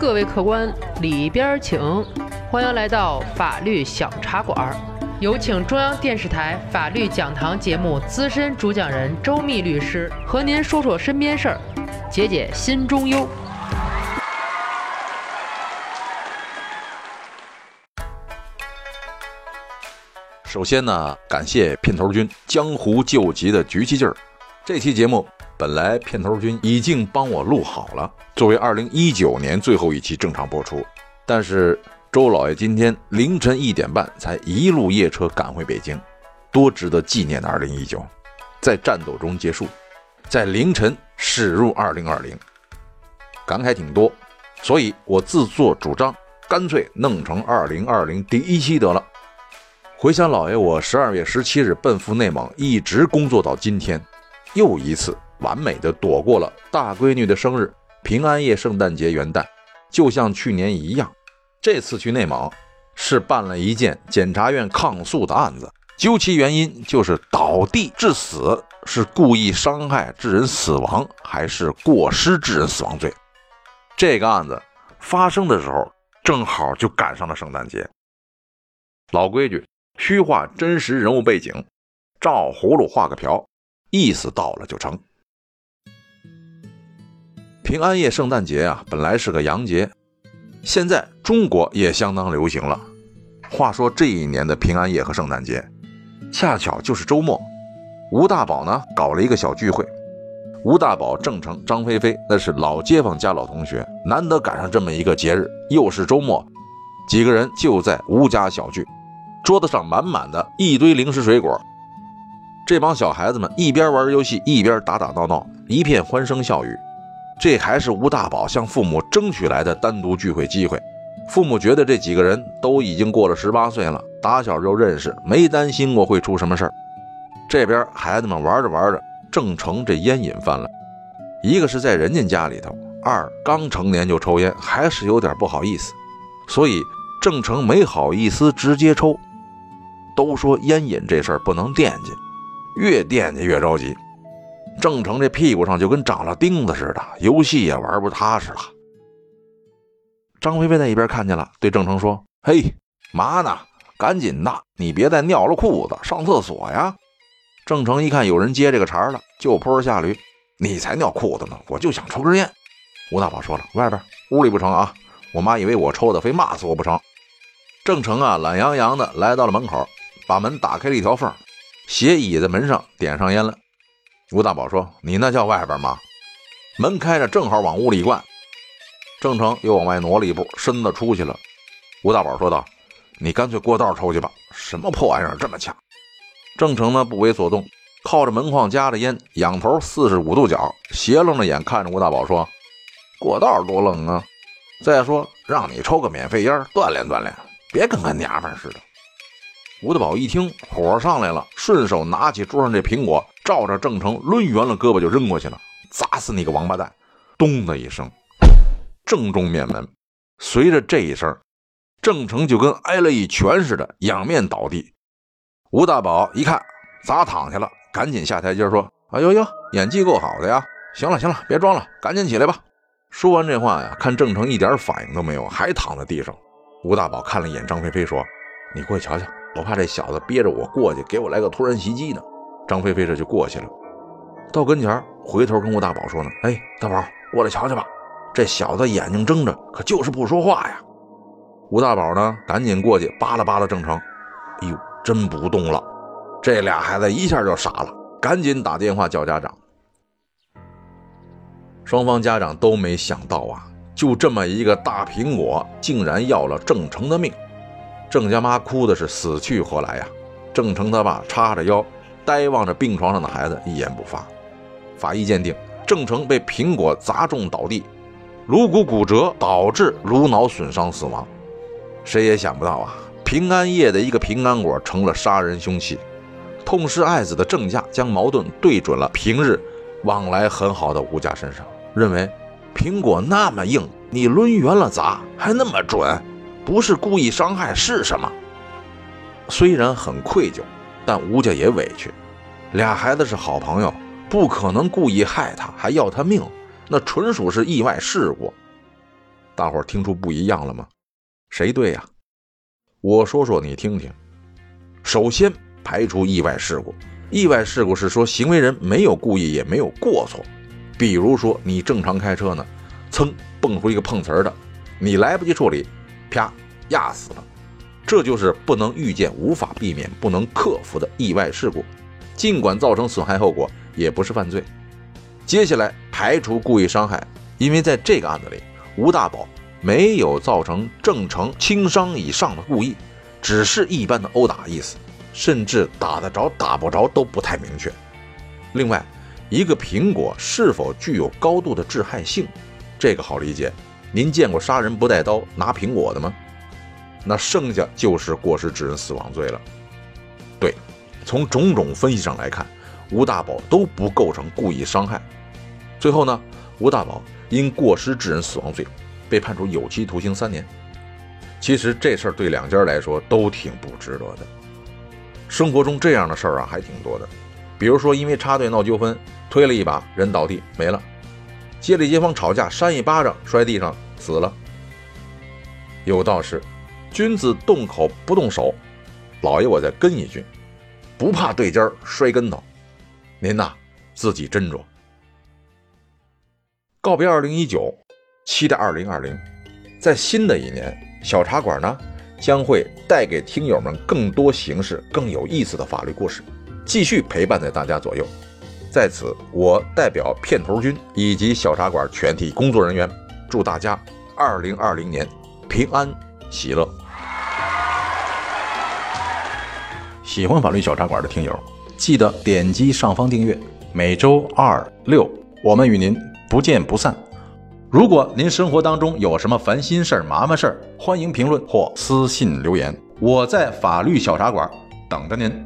各位客官里边请，欢迎来到法律小茶馆。有请中央电视台法律讲堂节目资深主讲人周密律师和您说说身边事儿，解解心中忧。首先呢，感谢片头君江湖救急的局气劲儿。这期节目本来片头君已经帮我录好了，作为2019年最后一期正常播出，但是周老爷今天凌晨一点半才一路夜车赶回北京，多值得纪念的2019，在战斗中结束，在凌晨驶入2020，感慨挺多，所以我自作主张，干脆弄成2020第一期得了。回想老爷，我十二月十七日奔赴内蒙，一直工作到今天，又一次完美的躲过了大闺女的生日、平安夜、圣诞节、元旦，就像去年一样。这次去内蒙是办了一件检察院抗诉的案子，究其原因就是倒地致死，是故意伤害致人死亡，还是过失致人死亡罪？这个案子发生的时候，正好就赶上了圣诞节。老规矩。虚化真实人物背景，照葫芦画个瓢，意思到了就成。平安夜、圣诞节啊，本来是个洋节，现在中国也相当流行了。话说这一年的平安夜和圣诞节，恰巧就是周末。吴大宝呢，搞了一个小聚会。吴大宝、郑成、张菲菲那是老街坊加老同学，难得赶上这么一个节日，又是周末，几个人就在吴家小聚。桌子上满满的一堆零食水果，这帮小孩子们一边玩游戏一边打打闹闹，一片欢声笑语。这还是吴大宝向父母争取来的单独聚会机会。父母觉得这几个人都已经过了十八岁了，打小就认识，没担心过会出什么事儿。这边孩子们玩着玩着，郑成这烟瘾犯了，一个是在人家家里头，二刚成年就抽烟，还是有点不好意思，所以郑成没好意思直接抽。都说烟瘾这事儿不能惦记，越惦记越着急。郑成这屁股上就跟长了钉子似的，游戏也玩不踏实了。张菲菲在一边看见了，对郑成说：“嘿，嘛呢？赶紧的，你别再尿了裤子，上厕所呀！”郑成一看有人接这个茬了，就坡下驴：“你才尿裤子呢，我就想抽根烟。”吴大宝说了：“外边屋里不成啊，我妈以为我抽的，非骂死我不成。”郑成啊，懒洋洋的来到了门口。把门打开了一条缝，斜倚在门上点上烟了。吴大宝说：“你那叫外边吗？”门开着，正好往屋里灌。郑成又往外挪了一步，身子出去了。吴大宝说道：“你干脆过道抽去吧，什么破玩意儿这么呛？”郑成呢不为所动，靠着门框夹着烟，仰头四十五度角，斜楞着眼看着吴大宝说：“过道多冷啊！再说让你抽个免费烟锻炼锻炼，别跟个娘们似的。”吴大宝一听，火上来了，顺手拿起桌上这苹果，照着郑成抡圆了胳膊就扔过去了，砸死你个王八蛋！咚的一声，正中面门。随着这一声，郑成就跟挨了一拳似的，仰面倒地。吴大宝一看砸躺下了，赶紧下台阶说：“哎呦呦，演技够好的呀！行了行了，别装了，赶紧起来吧。”说完这话呀，看郑成一点反应都没有，还躺在地上。吴大宝看了一眼张菲菲，说：“你过去瞧瞧。”我怕这小子憋着我过去，给我来个突然袭击呢。张菲菲这就过去了，到跟前回头跟吴大宝说呢：“哎，大宝，过来瞧瞧吧，这小子眼睛睁着，可就是不说话呀。”吴大宝呢，赶紧过去扒拉扒拉郑成，哎呦，真不动了。这俩孩子一下就傻了，赶紧打电话叫家长。双方家长都没想到啊，就这么一个大苹果，竟然要了郑成的命。郑家妈哭的是死去活来呀！郑成他爸叉着腰，呆望着病床上的孩子，一言不发。法医鉴定，郑成被苹果砸中倒地，颅骨骨折导致颅脑损伤死亡。谁也想不到啊，平安夜的一个平安果成了杀人凶器。痛失爱子的郑家将矛盾对准了平日往来很好的吴家身上，认为苹果那么硬，你抡圆了砸还那么准。不是故意伤害是什么？虽然很愧疚，但吴家也委屈。俩孩子是好朋友，不可能故意害他，还要他命，那纯属是意外事故。大伙儿听出不一样了吗？谁对呀？我说说你听听。首先排除意外事故，意外事故是说行为人没有故意也没有过错，比如说你正常开车呢，噌蹦出一个碰瓷儿的，你来不及处理，啪压死了，这就是不能预见、无法避免、不能克服的意外事故，尽管造成损害后果，也不是犯罪。接下来排除故意伤害，因为在这个案子里，吴大宝没有造成正成轻伤以上的故意。只是一般的殴打意思，甚至打得着打不着都不太明确。另外，一个苹果是否具有高度的致害性，这个好理解。您见过杀人不带刀拿苹果的吗？那剩下就是过失致人死亡罪了。对，从种种分析上来看，吴大宝都不构成故意伤害。最后呢，吴大宝因过失致人死亡罪被判处有期徒刑三年。其实这事儿对两家来说都挺不值得的。生活中这样的事儿啊还挺多的，比如说因为插队闹纠纷，推了一把人倒地没了；街里街坊吵架，扇一巴掌摔地上死了。有道是，君子动口不动手。老爷我再跟一句，不怕对尖摔跟头。您呐自己斟酌。告别二零一九，期待二零二零，在新的一年。小茶馆呢，将会带给听友们更多形式、更有意思的法律故事，继续陪伴在大家左右。在此，我代表片头君以及小茶馆全体工作人员，祝大家二零二零年平安喜乐。喜欢法律小茶馆的听友，记得点击上方订阅，每周二六，我们与您不见不散。如果您生活当中有什么烦心事儿、麻烦事儿，欢迎评论或私信留言，我在法律小茶馆等着您。